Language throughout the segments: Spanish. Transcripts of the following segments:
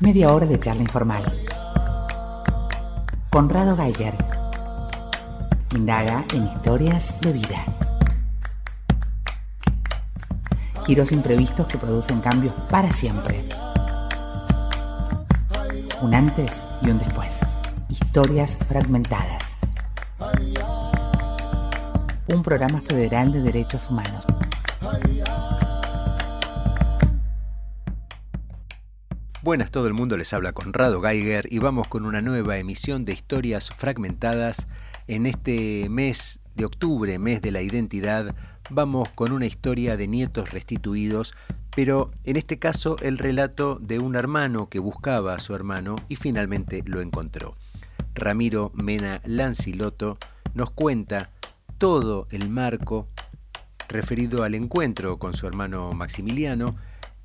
Media hora de charla informal. Conrado Geiger. Indaga en historias de vida. Giros imprevistos que producen cambios para siempre. Un antes y un después. Historias fragmentadas. Un programa federal de derechos humanos. Buenas todo el mundo, les habla Conrado Geiger y vamos con una nueva emisión de historias fragmentadas. En este mes de octubre, mes de la identidad, vamos con una historia de nietos restituidos, pero en este caso el relato de un hermano que buscaba a su hermano y finalmente lo encontró. Ramiro Mena Lanciloto nos cuenta todo el marco referido al encuentro con su hermano Maximiliano,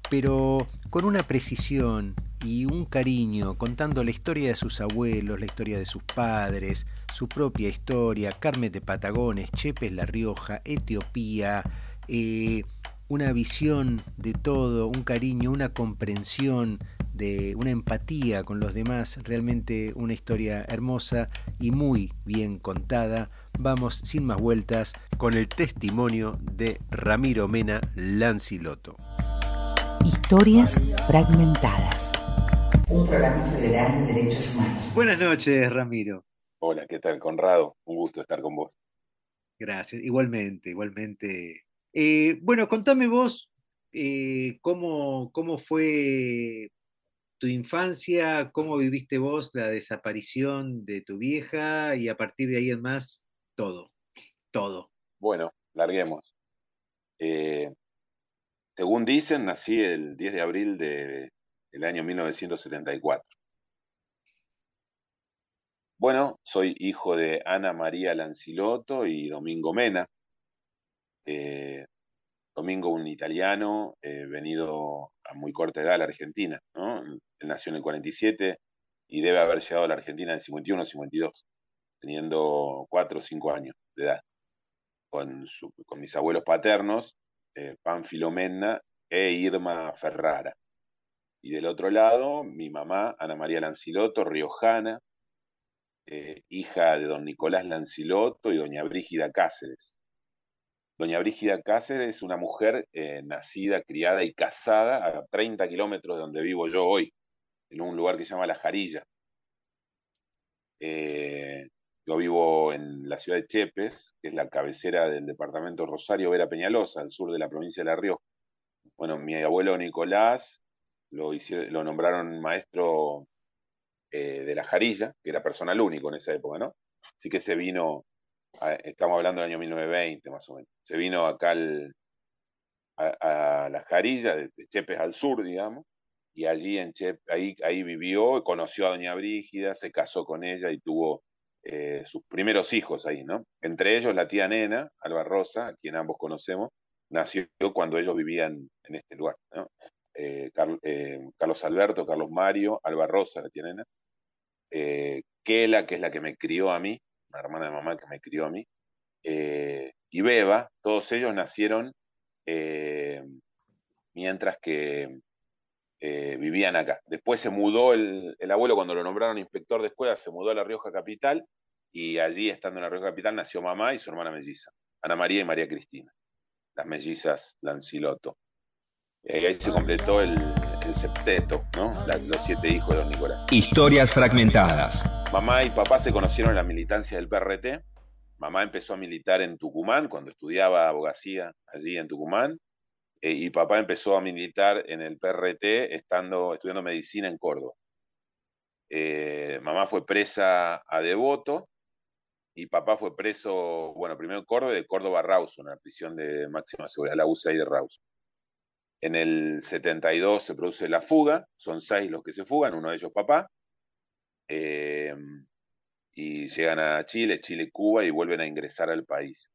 pero con una precisión y un cariño, contando la historia de sus abuelos, la historia de sus padres, su propia historia, Carmen de Patagones, Chepes La Rioja, Etiopía, eh, una visión de todo, un cariño, una comprensión, de una empatía con los demás, realmente una historia hermosa y muy bien contada. Vamos sin más vueltas con el testimonio de Ramiro Mena Lanciloto. Historias fragmentadas. Un programa federal de derechos humanos. Buenas noches, Ramiro. Hola, ¿qué tal, Conrado? Un gusto estar con vos. Gracias, igualmente, igualmente. Eh, bueno, contame vos eh, cómo, cómo fue tu infancia, cómo viviste vos la desaparición de tu vieja y a partir de ahí en más, todo, todo. Bueno, larguemos. Eh, según dicen, nací el 10 de abril de, del año 1974. Bueno, soy hijo de Ana María Lanciloto y Domingo Mena. Eh, Domingo, un italiano eh, venido a muy corta edad a la Argentina. Él nació en el 47 y debe haber llegado a la Argentina en el 51 o 52, teniendo 4 o 5 años de edad. Con, con mis abuelos paternos, eh, Panfilo Menna e Irma Ferrara. Y del otro lado, mi mamá, Ana María Lanciloto, riojana, eh, hija de don Nicolás Lanciloto y doña Brígida Cáceres. Doña Brígida Cáceres es una mujer eh, nacida, criada y casada a 30 kilómetros de donde vivo yo hoy, en un lugar que se llama La Jarilla. Yo vivo en la ciudad de Chepes, que es la cabecera del departamento Rosario Vera Peñalosa, al sur de la provincia de La Rioja. Bueno, mi abuelo Nicolás lo, lo nombraron maestro eh, de la Jarilla, que era personal único en esa época, ¿no? Así que se vino, estamos hablando del año 1920 más o menos, se vino acá a, la Jarilla, de, Chepes al sur, digamos, y allí en Chep, ahí, ahí vivió, conoció a Doña Brígida, se casó con ella y tuvo eh, sus primeros hijos ahí, ¿no? Entre ellos la tía Nena, Alba Rosa, quien ambos conocemos, nació cuando ellos vivían en este lugar, ¿no? Eh, eh, Carlos Alberto, Carlos Mario, Alba Rosa, la tía Nena, Kela, que es la que me crió a mí, una hermana de mamá que me crió a mí, y Beba, todos ellos nacieron mientras que vivían acá. Después se mudó el, el, abuelo, cuando lo nombraron inspector de escuela, se mudó a La Rioja Capital y allí, estando en la Rioja Capital, nació mamá y su hermana melliza, Ana María y María Cristina, las mellizas Lanciloto. Eh, ahí se completó el, septeto, ¿no? los siete hijos de don Nicolás. Historias fragmentadas. Mamá y papá se conocieron en la militancia del PRT. Mamá empezó a militar en Tucumán cuando estudiaba abogacía allí en Tucumán. Eh, y papá empezó a militar en el PRT estando, estudiando medicina en Córdoba. Eh, mamá fue presa a Devoto y papá fue preso, bueno, primero en Córdoba, de Córdoba Rawson, la prisión de máxima seguridad, la UCI de Rawson. En el 72 se produce la fuga, son seis los que se fugan, uno de ellos papá, eh, y llegan a Chile, Chile, Cuba y vuelven a ingresar al país.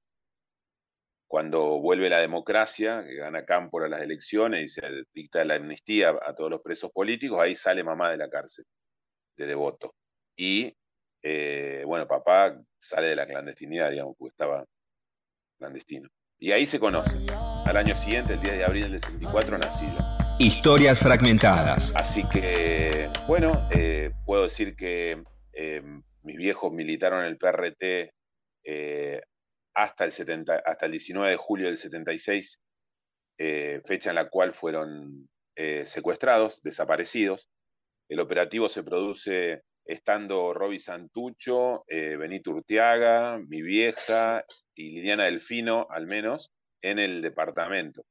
Cuando vuelve la democracia, que gana Cámpora las elecciones y se dicta la amnistía a todos los presos políticos, ahí sale mamá de la cárcel, de devoto. Y eh, bueno, papá sale de la clandestinidad, digamos, porque estaba clandestino. Y ahí se conoce. Al año siguiente, el 10 de abril del 64, nací yo. Historias fragmentadas. Así que, bueno, eh, puedo decir que eh, mis viejos militaron en el PRT hasta, el 70, hasta el 19 de julio del 76, fecha en la cual fueron secuestrados, desaparecidos. El operativo se produce estando Roby Santucho, Benito Urtiaga, mi vieja y Liliana Delfino, al menos, en el departamento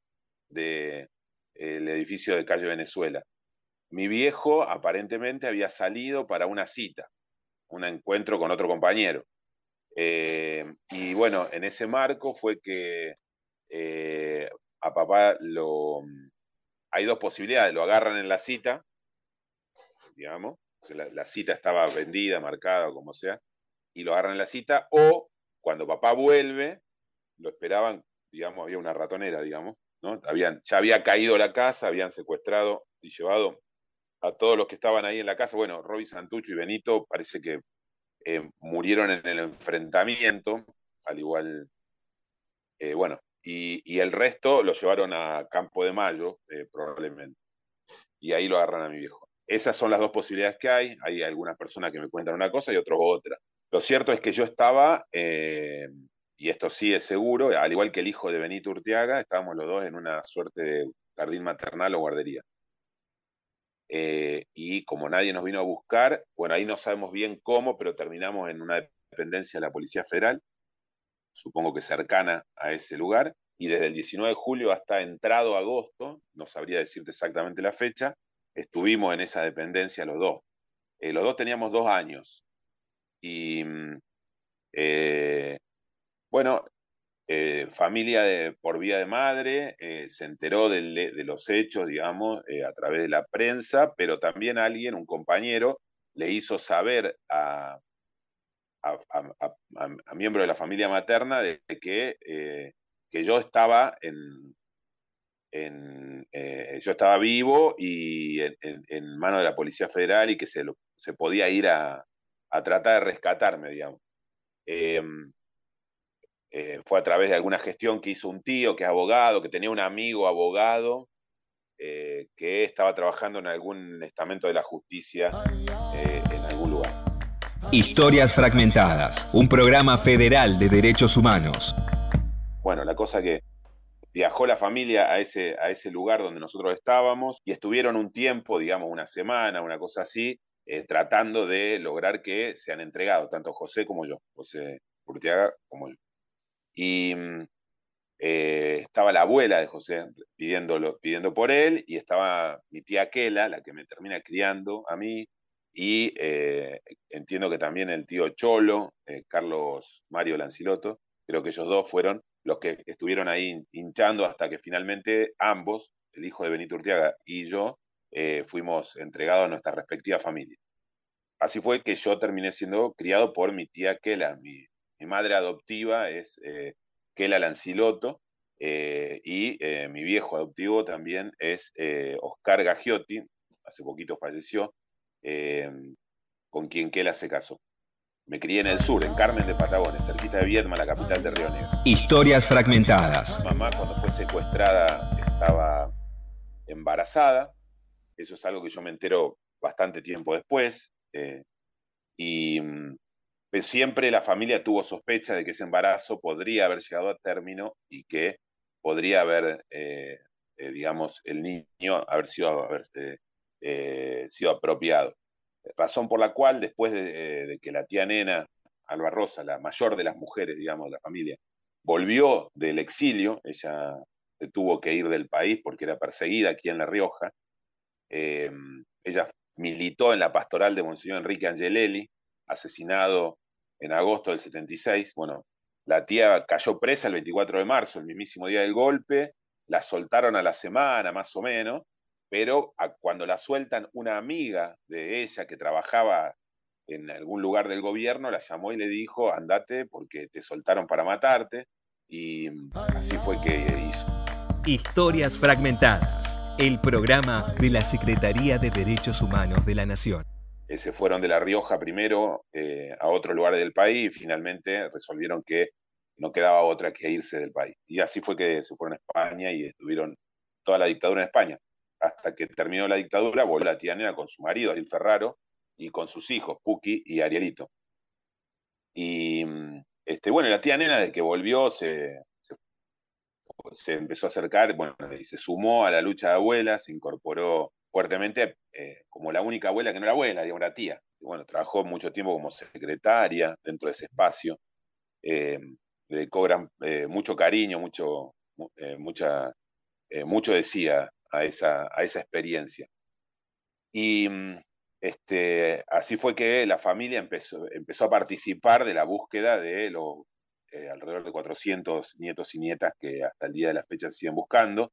del edificio de calle Venezuela. Mi viejo aparentemente había salido para una cita, un encuentro con otro compañero. Eh, y bueno, en ese marco fue que eh, a papá lo... Hay dos posibilidades, lo agarran en la cita, digamos, la, la, cita estaba vendida, marcada o como sea, y lo agarran en la cita, o cuando papá vuelve, lo esperaban, digamos, había una ratonera, digamos, ¿no? Habían, ya había caído la casa, habían secuestrado y llevado a todos los que estaban ahí en la casa. Bueno, Roby Santucho y Benito parece que eh, murieron en el enfrentamiento, al igual, eh, bueno, y, el resto lo llevaron a Campo de Mayo, eh, probablemente. Y ahí lo agarran a mi viejo. Esas son las dos posibilidades que hay. Hay algunas personas que me cuentan una cosa y otros otra. Lo cierto es que yo estaba, y esto sí es seguro, al igual que el hijo de Benito Urtiaga, estábamos los dos en una suerte de jardín maternal o guardería. Eh, y como nadie nos vino a buscar, bueno, ahí no sabemos bien cómo, pero terminamos en una dependencia de la Policía Federal, supongo que cercana a ese lugar, y desde el 19 de julio hasta entrado agosto, no sabría decirte exactamente la fecha, estuvimos en esa dependencia los dos. Eh, los dos teníamos dos años. Y mm, eh, bueno, eh, familia por vía de madre eh, se enteró de, los hechos, digamos, eh, a través de la prensa, pero también alguien, un compañero, le hizo saber a, a, miembro de la familia materna de que, que yo estaba en, yo estaba vivo y en, en, manos de la Policía Federal y que se, se podía ir a, tratar de rescatarme, digamos. Eh, fue a través de alguna gestión que hizo un tío que es abogado, que tenía un amigo abogado, eh, que estaba trabajando en algún estamento de la justicia eh, en algún lugar. Historias Fragmentadas, un programa federal de derechos humanos. Bueno, la cosa que viajó la familia a ese, a ese lugar donde nosotros estábamos y estuvieron un tiempo, digamos una semana, una cosa así, tratando de lograr que sean entregados, tanto José como yo, José Urtiaga como yo. Y mm, eh, estaba la abuela de José pidiéndolo, pidiendo por él, y estaba mi tía Kela, la que me termina criando a mí, y eh, entiendo que también el tío Cholo, eh, Carlos Mario Lanciloto, creo que ellos dos fueron los que estuvieron ahí hinchando hasta que finalmente ambos, el hijo de Benito Urtiaga y yo, fuimos entregados a nuestra respectiva familia. Así fue que yo terminé siendo criado por mi tía Kela, mi, mi madre adoptiva es eh, Kela Lanciloto eh, y eh, mi viejo adoptivo también es eh, Oscar Gagiotti, hace poquito falleció, con quien Kela se casó. Me crié en el sur, en Carmen de Patagones, cerquita de Viedma, la capital de Río Negro. Historias fragmentadas. mamá cuando fue secuestrada estaba embarazada. Eso es algo que yo me entero bastante tiempo después. y mm, siempre la familia tuvo sospecha de que ese embarazo podría haber llegado a término y que podría haber, eh, eh, digamos, el niño haber sido, eh, sido apropiado. Razón por la cual, después de, que la tía nena, Alba Rosa, la mayor de las mujeres, digamos, de la familia, volvió del exilio, ella tuvo que ir del país porque era perseguida aquí en La Rioja, ella militó en la pastoral de Monseñor Enrique Angelelli, asesinado en agosto del 76. Bueno, la tía cayó presa el 24 de marzo, el mismísimo día del golpe, la soltaron a la semana más o menos, pero cuando la sueltan, una amiga de ella que trabajaba en algún lugar del gobierno la llamó y le dijo, andate porque te soltaron para matarte, y así fue que hizo. Historias fragmentadas, el programa de la Secretaría de Derechos Humanos de la Nación. Eh, se fueron de La Rioja primero eh, a otro lugar del país y finalmente resolvieron que no quedaba otra que irse del país. Y así fue que se fueron a España y estuvieron toda la dictadura en España. hasta que terminó la dictadura, volvió la tía Nena con su marido, Ariel Ferraro, y con sus hijos, Puki y Arielito. Y este, bueno, la tía Nena, desde que volvió, se, se, empezó a acercar, bueno, y se sumó a la lucha de abuelas, se incorporó fuertemente eh, como la única abuela que no era abuela, digamos, era tía. Bueno, trabajó mucho tiempo como secretaria dentro de ese espacio. Eh, le dedicó eh, mucho cariño, mucho, mucha, mucho decía a esa, a esa experiencia. Y mm, este, así fue que la familia empezó, empezó a participar de la búsqueda de los alrededor de 400 nietos y nietas que hasta el día de la fecha siguen buscando.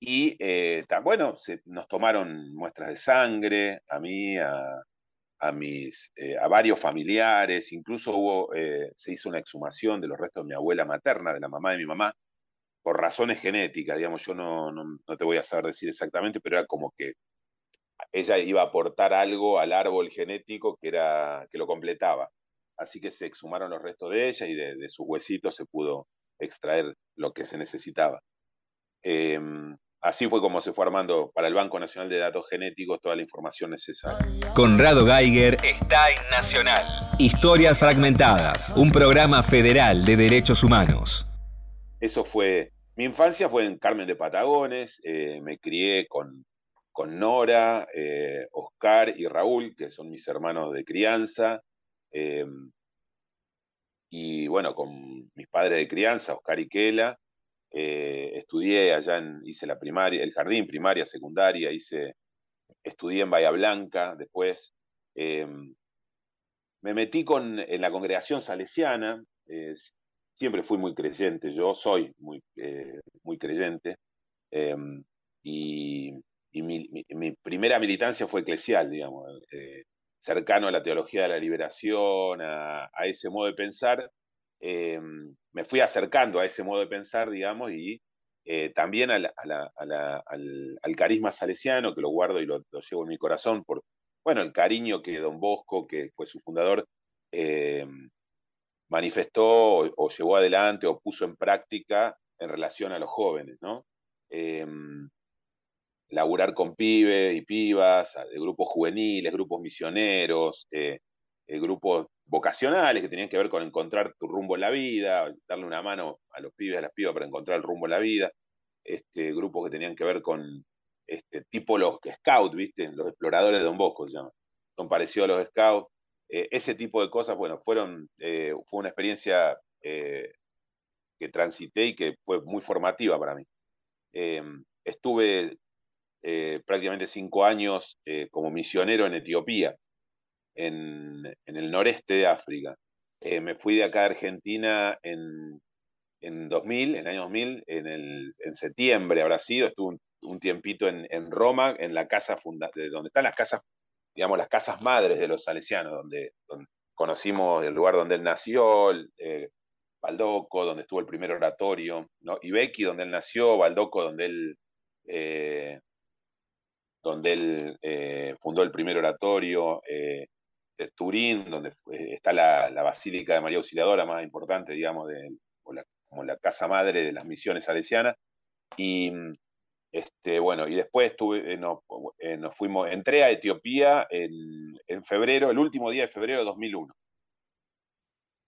Y eh, bueno, nos tomaron muestras de sangre, a mí, a, mis, eh, a varios familiares, incluso hubo, eh, se hizo una exhumación de los restos de mi abuela materna, de la mamá de mi mamá, por razones genéticas, digamos, yo no, no, te voy a saber decir exactamente, pero era como que ella iba a aportar algo al árbol genético que, era, que lo completaba. Así que se exhumaron los restos de ella y de, de sus huesitos se pudo extraer lo que se necesitaba. Em, Así fue como se fue armando para el Banco Nacional de Datos Genéticos toda la información necesaria. Conrado Geiger está en Nacional. Historias Fragmentadas, un programa federal de derechos humanos. Eso fue, mi infancia fue en Carmen de Patagones, eh, me crié con, con Nora, eh, Oscar y Raúl, que son mis hermanos de crianza. Em, y bueno, con mis padres de crianza, Oscar y Kela. Eh, estudié allá, en, hice la primaria, el jardín, primaria, secundaria, hice, estudié en Bahía Blanca después. Em, me metí con, en la congregación salesiana, siempre fui muy creyente, yo soy muy, eh, muy creyente, em, y, mi, primera militancia fue eclesial, digamos, eh, cercano a la teología de la liberación, a, a ese modo de pensar, Em, me fui acercando a ese modo de pensar, digamos, y eh, también al, carisma salesiano, que lo guardo y lo, llevo en mi corazón, por, bueno, el cariño que don Bosco, que fue su fundador, em, manifestó o, llevó adelante o puso en práctica en relación a los jóvenes, ¿no? Laburar con pibes y pibas, grupos juveniles, grupos misioneros, eh, eh, grupos vocacionales que tenían que ver con encontrar tu rumbo en la vida, darle una mano a los pibes, a las pibas para encontrar el rumbo en la vida, este, grupos que tenían que ver con este, tipo los scouts, ¿viste? Los exploradores de Don Bosco se llaman. Son parecidos a los scouts. Eh, ese tipo de cosas, bueno, fueron, eh, fue una experiencia eh, que transité y que fue muy formativa para mí. estuve prácticamente cinco años como misionero en Etiopía en, el noreste de África. Eh, me fui de acá a Argentina en, en 2000, en el año 2000, en, el, en septiembre habrá sido, estuve un, tiempito en, Roma, en la casa funda donde están las casas, digamos, las casas madres de los salesianos, donde, conocimos el lugar donde él nació, eh, Baldoco, donde estuvo el primer oratorio, ¿no? Ibeki, donde él nació, Baldoco, donde él, eh, donde él fundó el primer oratorio, de Turín, donde está la, Basílica de María Auxiliadora más importante, digamos, de, como la casa madre de las misiones salesianas. Y este, bueno, y después estuve, eh, eh, nos, fuimos, entré a Etiopía en, febrero, el último día de febrero de 2001.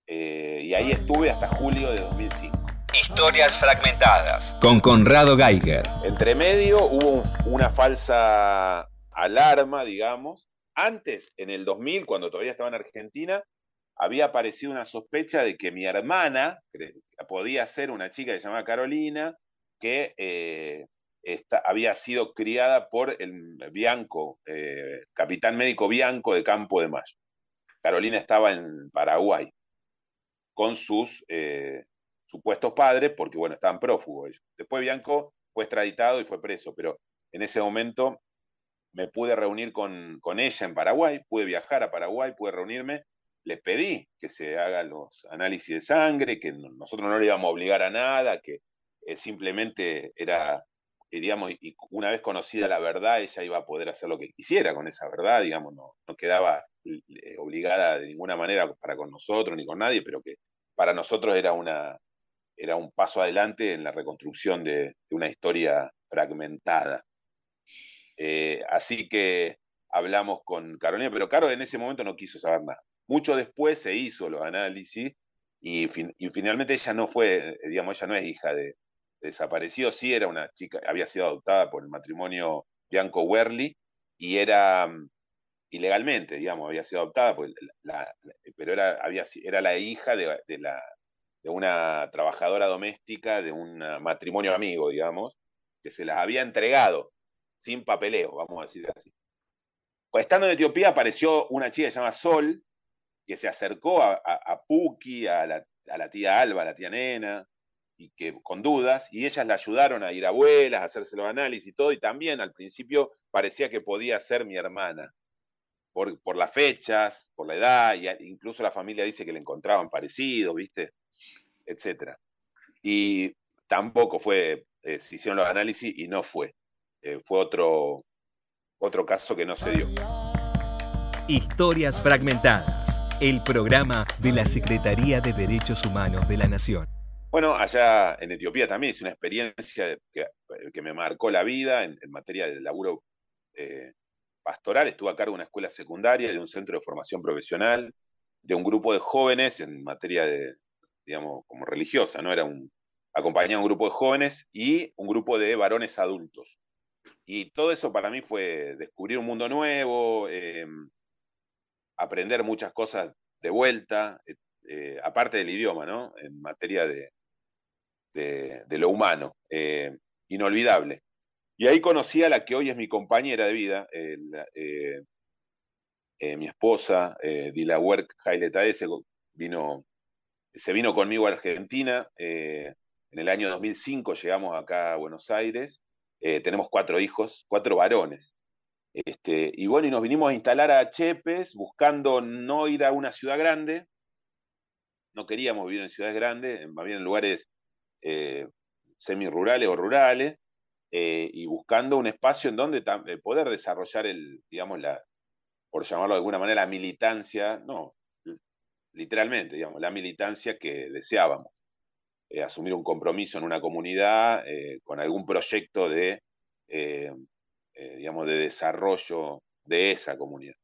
Eh, y ahí estuve hasta julio de 2005. Historias fragmentadas con Conrado Geiger. Entre medio hubo una falsa alarma, digamos, antes, en el 2000, cuando todavía estaba en Argentina, había aparecido una sospecha de que mi hermana podía ser una chica que se llamaba Carolina, que eh, había sido criada por el Bianco, eh, capitán médico Bianco de Campo de Mayo. Carolina estaba en Paraguay con sus eh, supuestos padres, porque bueno, estaban prófugos ellos. Después Bianco fue extraditado y fue preso, pero en ese momento me pude reunir con, ella en Paraguay, pude viajar a Paraguay, pude reunirme, le pedí que se hagan los análisis de sangre, que nosotros no le íbamos a obligar a nada, que eh, simplemente era, eh, digamos, y una vez conocida la verdad, ella iba a poder hacer lo que quisiera con esa verdad, digamos, no, no quedaba eh, obligada de ninguna manera para con nosotros ni con nadie, pero que para nosotros era, una, era un paso adelante en la reconstrucción de una historia fragmentada. Eh, así que hablamos con Carolina, pero Caro en ese momento no quiso saber nada. Mucho después se hizo los análisis y, finalmente ella no fue, digamos, ella no es hija de, desaparecido, sí era una chica, había sido adoptada por el matrimonio Bianco Werley y era mm, ilegalmente, digamos, había sido adoptada, pues, pero era, había, era la hija de, de una trabajadora doméstica de un matrimonio amigo, digamos, que se las había entregado sin papeleo, vamos a decir así. Pues, estando en Etiopía apareció una chica llamada Sol, que se acercó a, a, Puki, a la, tía Alba, a la tía Nena, y que con dudas, y ellas la ayudaron a ir a abuelas, a hacerse los análisis y todo, y también al principio parecía que podía ser mi hermana, por, por las fechas, por la edad, y incluso la familia dice que le encontraban parecido, ¿viste? Etcétera. Y tampoco fue, eh, se hicieron los análisis y no fue. Eh, fue otro, otro caso que no se dio. Historias Fragmentadas, el programa de la Secretaría de Derechos Humanos de la Nación. Bueno, allá en Etiopía también es una experiencia que, que me marcó la vida en, materia de laburo eh, pastoral. Estuve a cargo de una escuela secundaria, de un centro de formación profesional, de un grupo de jóvenes en materia de, digamos, como religiosa, ¿no? Era un, acompañaba un grupo de jóvenes y un grupo de varones adultos. Y todo eso para mí fue descubrir un mundo nuevo, eh, aprender muchas cosas de vuelta, eh, eh, aparte del idioma, ¿no? En materia de, de, lo humano, inolvidable. Y ahí conocí a la que hoy es mi compañera de vida, mi esposa, Dilawerk Haile Taese, vino, se vino conmigo a Argentina. en el año 2005 llegamos acá a Buenos Aires eh, tenemos cuatro hijos, cuatro varones. Este, y bueno, y nos vinimos a instalar a Chepes buscando no ir a una ciudad grande. No queríamos vivir en ciudades grandes, más bien en lugares eh, semi-rurales o rurales, eh, y buscando un espacio en donde poder desarrollar el, digamos, la, por llamarlo de alguna manera, la militancia, no, literalmente, digamos, la militancia que deseábamos. Eh, asumir un compromiso en una comunidad eh, con algún proyecto de, eh, digamos, de desarrollo de esa comunidad.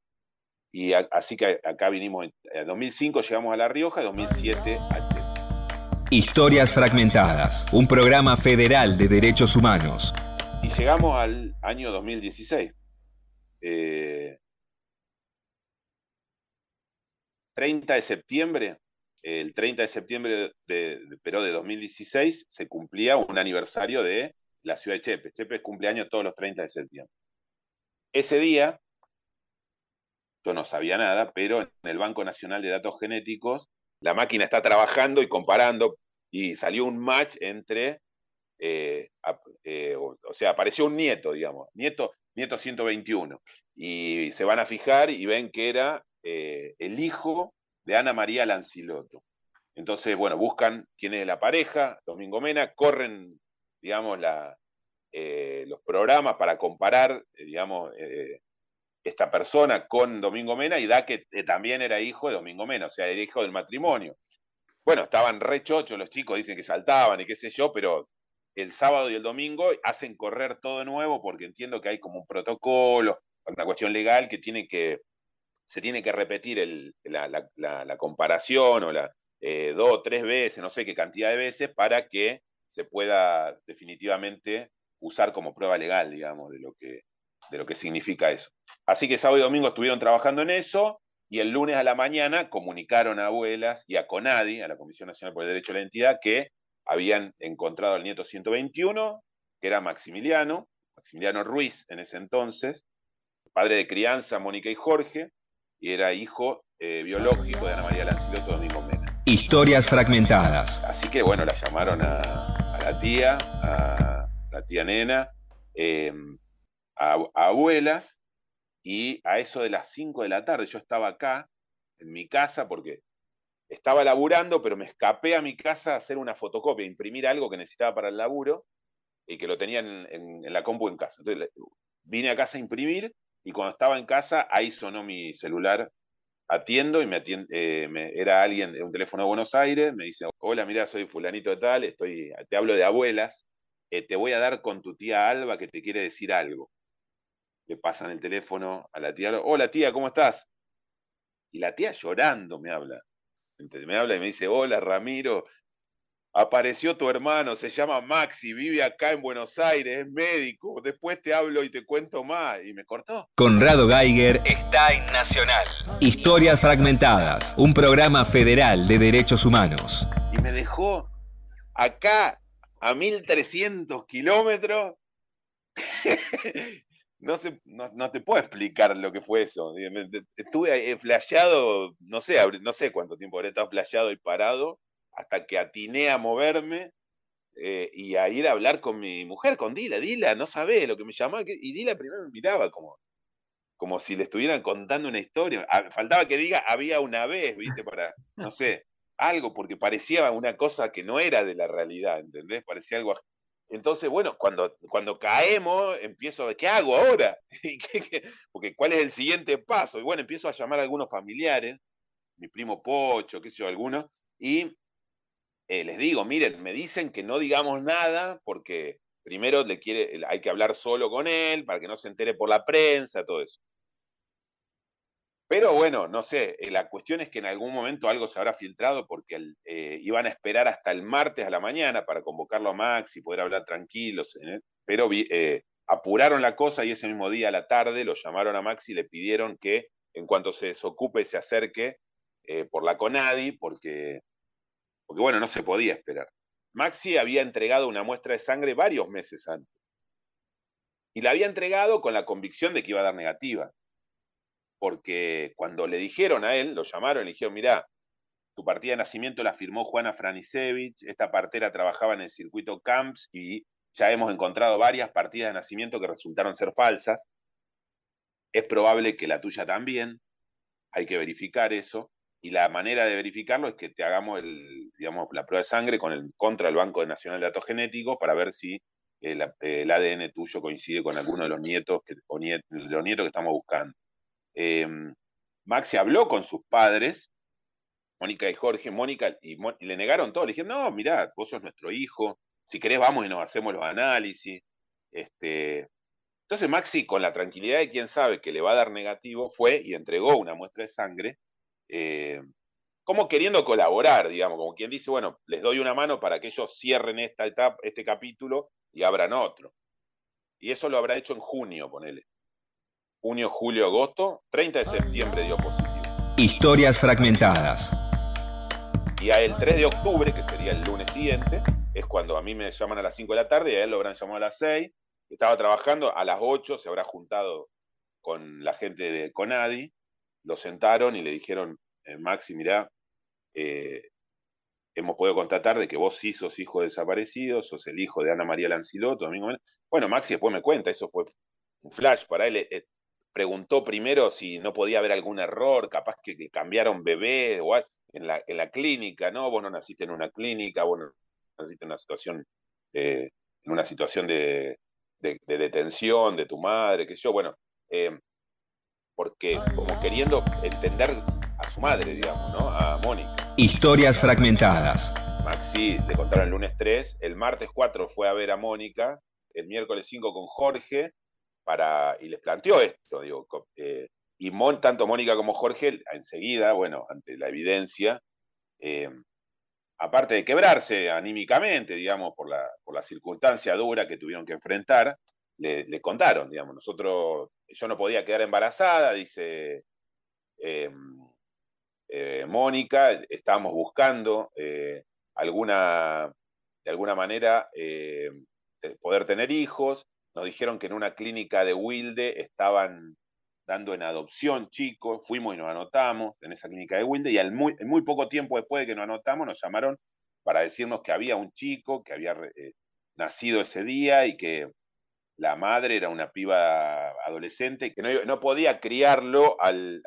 Y así que acá vinimos, en 2005 llegamos a La Rioja, 2007 a Chile. Historias Fragmentadas, un programa federal de derechos humanos. Y llegamos al año 2016. 30 de septiembre el 30 de septiembre de, pero de 2016 se cumplía un aniversario de la ciudad de Chepe. Chepe cumple años todos los 30 de septiembre. Ese día, yo no sabía nada, pero en el Banco Nacional de Datos Genéticos, la máquina está trabajando y comparando, y salió un match entre, eh, eh, o, sea, apareció un nieto, digamos, nieto, nieto 121, y se van a fijar y ven que era eh, el hijo de Ana María Lanciloto. Entonces, bueno, buscan quién es la pareja, Domingo Mena, corren, digamos, eh, los programas para comparar, eh, digamos, eh, esta persona con Domingo Mena y da que también era hijo de Domingo Mena, o sea, era hijo del matrimonio. Bueno, estaban re chochos los chicos, dicen que saltaban y qué sé yo, pero el sábado y el domingo hacen correr todo nuevo porque entiendo que hay como un protocolo, una cuestión legal que tiene que se tiene que repetir la, comparación o la eh, dos o tres veces, no sé qué cantidad de veces, para que se pueda definitivamente usar como prueba legal, digamos, de lo que, de lo que significa eso. Así que sábado y domingo estuvieron trabajando en eso y el lunes a la mañana comunicaron a abuelas y a CONADI, a la Comisión Nacional por el Derecho a la Identidad, que habían encontrado al nieto 121, que era Maximiliano, Maximiliano Ruiz en ese entonces, padre de crianza Mónica y Jorge, y era hijo eh, biológico de Ana María Lanciloto Domingo Mena. Historias fragmentadas. Así que bueno, la llamaron a, la tía, a la tía nena, em, a, abuelas, y a eso de las 5 de la tarde yo estaba acá, en mi casa, porque estaba laburando, pero me escapé a mi casa a hacer una fotocopia, imprimir algo que necesitaba para el laburo y que lo tenía en, en la compu en casa. Entonces vine a casa a imprimir y cuando estaba en casa, ahí sonó mi celular, atiendo y me, eh, era alguien un teléfono de Buenos Aires, me dice, hola, mira, soy fulanito de tal, estoy, te hablo de abuelas, eh, te voy a dar con tu tía Alba que te quiere decir algo. Le pasan el teléfono a la tía, hola tía, ¿cómo estás? Y la tía llorando me habla. Me habla y me dice, hola Ramiro, apareció tu hermano, se llama Maxi, vive acá en Buenos Aires, es médico, después te hablo y te cuento más. Y me cortó. Conrado Geiger está en Nacional. Historias Fragmentadas, un programa federal de derechos humanos. Y me dejó acá a 1300 kilómetros. no, sé, no, te puedo explicar lo que fue eso. Estuve flasheado, no sé, no sé cuánto tiempo habré estado flasheado y parado hasta que atiné a moverme eh, y a ir a hablar con mi mujer, con Dila. Dila, no sabe lo que me llamaba. Y Dila primero me miraba como, como si le estuvieran contando una historia. Ah, faltaba que diga había una vez, ¿viste? Para, no sé, algo, porque parecía una cosa que no era de la realidad, ¿entendés? Parecía algo. Entonces, bueno, cuando, cuando caemos, empiezo a ver, ¿qué hago ahora? porque ¿cuál es el siguiente paso? Y bueno, empiezo a llamar a algunos familiares, mi primo Pocho, qué sé yo, algunos, y eh, les digo, miren, me dicen que no digamos nada porque primero le quiere, hay que hablar solo con él para que no se entere por la prensa, todo eso. Pero bueno, no sé, eh, la cuestión es que en algún momento algo se habrá filtrado porque eh, iban a esperar hasta el martes a la mañana para convocarlo a Max y poder hablar tranquilos, pero apuraron la cosa y ese mismo día a la tarde lo llamaron a Max y le pidieron que en cuanto se desocupe se acerque por la CONADI porque porque bueno, no se podía esperar. Maxi había entregado una muestra de sangre varios meses antes. Y la había entregado con la convicción de que iba a dar negativa. Porque cuando le dijeron a él, lo llamaron y le dijeron, mirá, tu partida de nacimiento la firmó Juana Franisevich, esta partera trabajaba en el circuito Camps y ya hemos encontrado varias partidas de nacimiento que resultaron ser falsas. Es probable que la tuya también, hay que verificar eso y la manera de verificarlo es que te hagamos el, digamos, la prueba de sangre contra el Banco Nacional de Datos Genéticos para ver si el, ADN tuyo coincide con alguno de los nietos que, los nietos que estamos buscando. Em, Maxi habló con sus padres, Mónica y Jorge, Mónica, y, le negaron todo. Le dijeron, no, mirá, vos sos nuestro hijo, si querés vamos y nos hacemos los análisis. Este, entonces Maxi, con la tranquilidad de quien sabe que le va a dar negativo, fue y entregó una muestra de sangre eh, como queriendo colaborar, digamos, como quien dice, bueno, les doy una mano para que ellos cierren esta etapa, este capítulo y abran otro. Y eso lo habrá hecho en junio, ponele. Junio, julio, agosto, 30 de septiembre dio positivo. Historias fragmentadas. Y a el 3 de octubre, que sería el lunes siguiente, es cuando a mí me llaman a las 5 de la tarde y a él lo habrán llamado a las 6. Estaba trabajando, a las 8 se habrá juntado con la gente de Conadi lo sentaron y le dijeron, eh, Maxi, mirá, eh, hemos podido constatar de que vos sí sos hijo desaparecido, sos el hijo de Ana María Lanciloto. Bueno, Maxi después me cuenta, eso fue un flash para él. Eh, preguntó primero si no podía haber algún error, capaz que, cambiaron bebé o en la, en la clínica, ¿no? Vos no naciste en una clínica, vos no naciste en una situación, en una situación de, detención de tu madre, que yo, bueno, porque como queriendo entender a su madre, digamos, ¿no? A Mónica. Historias fragmentadas. Maxi le contaron el lunes 3, el martes 4 fue a ver a Mónica, el miércoles 5 con Jorge, para, y les planteó esto, digo, eh, y tanto Mónica como Jorge, enseguida, bueno, ante la evidencia, eh, aparte de quebrarse anímicamente, digamos, por la, por la circunstancia dura que tuvieron que enfrentar, le, contaron, digamos, nosotros, yo no podía quedar embarazada, dice eh, eh, Mónica, estábamos buscando eh, alguna, de alguna manera poder tener hijos, nos dijeron que en una clínica de Wilde estaban dando en adopción chicos, fuimos y nos anotamos en esa clínica de Wilde y al muy, muy poco tiempo después de que nos anotamos nos llamaron para decirnos que había un chico que había nacido ese día y que la madre era una piba adolescente que no, podía criarlo al,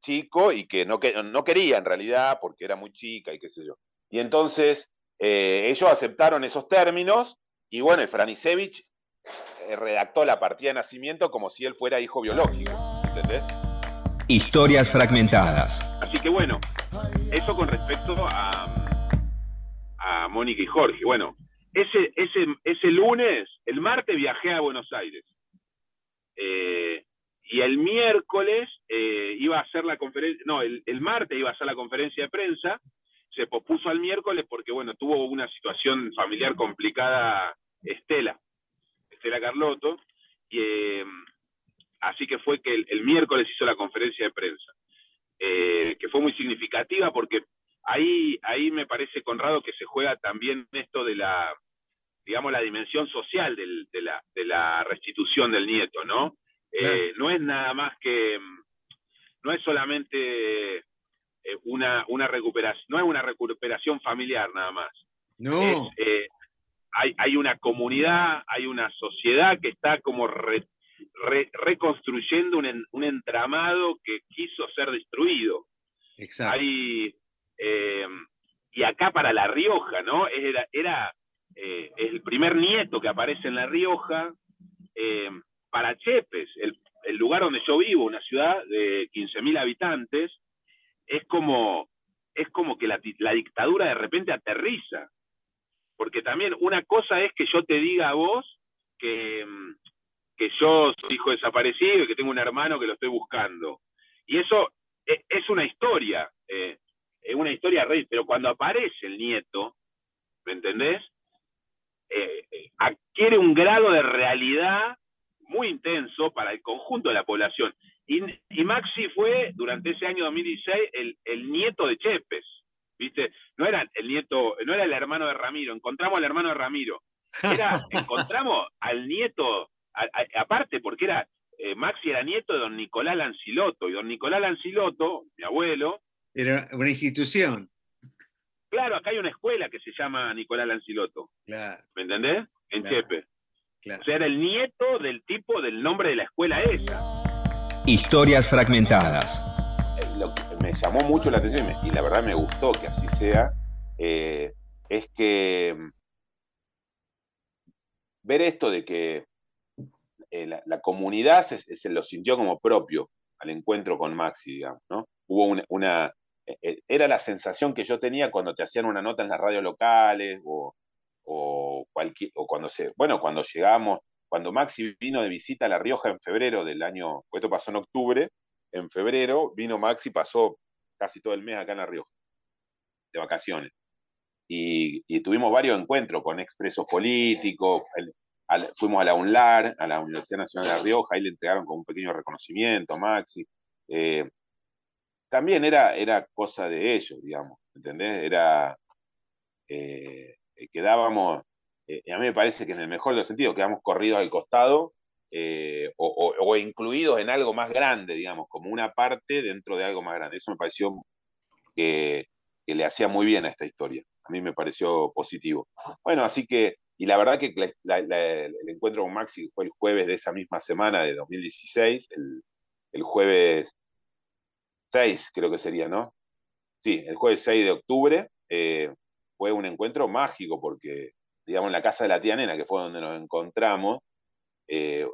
chico y que no, no quería en realidad porque era muy chica y qué sé yo. Y entonces eh, ellos aceptaron esos términos y bueno, Franisevich eh, redactó la partida de nacimiento como si él fuera hijo biológico, ¿entendés? Historias fragmentadas. Así que bueno, eso con respecto a, a Mónica y Jorge. Bueno, ese, ese, ese lunes, el martes viajé a Buenos Aires. Eh, y el miércoles eh, iba a hacer la conferencia, no, el, el, martes iba a hacer la conferencia de prensa, se pospuso al miércoles porque, bueno, tuvo una situación familiar complicada Estela, Estela Carlotto, y, eh, así que fue que el, miércoles hizo la conferencia de prensa, que fue muy significativa porque ahí, ahí me parece, Conrado, que se juega también esto de la, digamos, la dimensión social del, de, la, de la restitución del nieto, ¿no? Eh, no es nada más que, no es solamente eh, una, una recuperación, no es una recuperación familiar nada más. No. Eh, hay, hay, una comunidad, hay una sociedad que está como reconstruyendo un, un, entramado que quiso ser destruido. Exacto. Hay, y acá para La Rioja, ¿no? Era, era el primer nieto que aparece en La Rioja. Eh, para Chepes, el, lugar donde yo vivo, una ciudad de 15.000 habitantes, es como, es como que la, dictadura de repente aterriza. Porque también una cosa es que yo te diga a vos que, que yo soy hijo desaparecido y que tengo un hermano que lo estoy buscando. Y eso e, es, una historia, eh, es una historia real, pero cuando aparece el nieto, ¿me entendés? Eh, eh, adquiere un grado de realidad muy intenso para el conjunto de la población. Y, Maxi fue, durante ese año 2016, el, el nieto de Chepes, ¿viste? No era el nieto, no era el hermano de Ramiro, encontramos al hermano de Ramiro. Era, encontramos al nieto, aparte porque era, eh, Maxi era nieto de don Nicolás Lanciloto, y don Nicolás Lanciloto, mi abuelo... Era una institución. Claro, acá hay una escuela que se llama Nicolás Lanciloto. Claro. ¿Me entendés? En Chepe. O sea, era el nieto del tipo del nombre de la escuela esa. Historias fragmentadas. Eh, lo que me llamó mucho la atención y la verdad me gustó que así sea, eh, es que mm, ver esto de que eh, la, comunidad se, lo sintió como propio al encuentro con Maxi, digamos, ¿no? Hubo una, una era la sensación que yo tenía cuando te hacían una nota en las radios locales o, o, cualquier, o cuando se, bueno, cuando llegamos, cuando Maxi vino de visita a La Rioja en febrero del año, esto pasó en octubre, en febrero vino Maxi, pasó casi todo el mes acá en La Rioja, de vacaciones. Y, tuvimos varios encuentros con expresos políticos, fuimos a la UNLAR, a la Universidad Nacional de La Rioja, ahí le entregaron como un pequeño reconocimiento a Maxi. Eh, también era, era cosa de ellos, digamos, ¿entendés? Era, eh, quedábamos, eh, a mí me parece que en el mejor de los sentidos, quedamos corridos al costado eh, o, incluidos en algo más grande, digamos, como una parte dentro de algo más grande. Eso me pareció que, le hacía muy bien a esta historia. A mí me pareció positivo. Bueno, así que, y la verdad que el encuentro con Maxi fue el jueves de esa misma semana de 2016, el, jueves 6 creo que sería, ¿no? Sí, el jueves 6 de octubre fue un encuentro mágico porque, digamos, en la casa de la tía Nena, que fue donde nos encontramos, eh,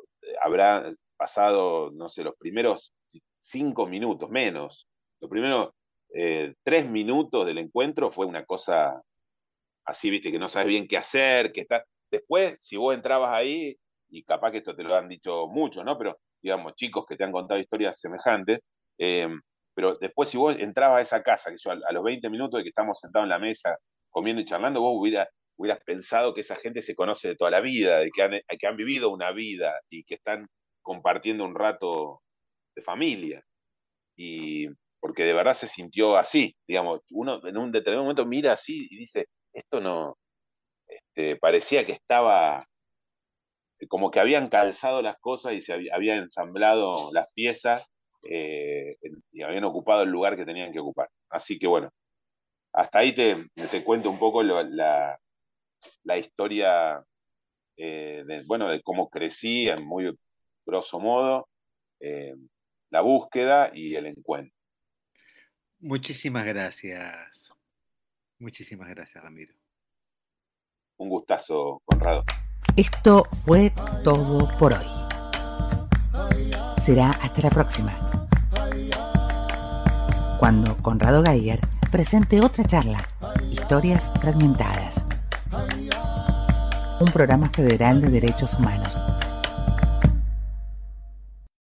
habrá pasado, no sé, los primeros cinco minutos, menos, los primeros eh, tres minutos del encuentro fue una cosa así, viste, que no sabes bien qué hacer, que está... Después, si vos entrabas ahí, y capaz que esto te lo han dicho muchos, ¿no? Pero, digamos, chicos que te han contado historias semejantes, eh, pero después si vos entrabas a esa casa, que yo a, los 20 minutos de que estamos sentados en la mesa comiendo y charlando, vos hubieras, hubieras pensado que esa gente se conoce de toda la vida, de que han, que han vivido una vida y que están compartiendo un rato de familia. Y porque de verdad se sintió así, digamos, uno en un determinado momento mira así y dice, esto no, este, parecía que estaba, como que habían calzado las cosas y se habían ensamblado las piezas eh, y habían ocupado el lugar que tenían que ocupar. Así que bueno, hasta ahí te, te cuento un poco la, la, historia eh, de, bueno, de cómo crecí en muy grosso modo, eh, la búsqueda y el encuentro. Muchísimas gracias. Muchísimas gracias, Ramiro. Un gustazo, Conrado. Esto fue todo por hoy. Será hasta la próxima. Cuando Conrado Geiger presente otra charla, Historias Fragmentadas. un programa federal de derechos humanos.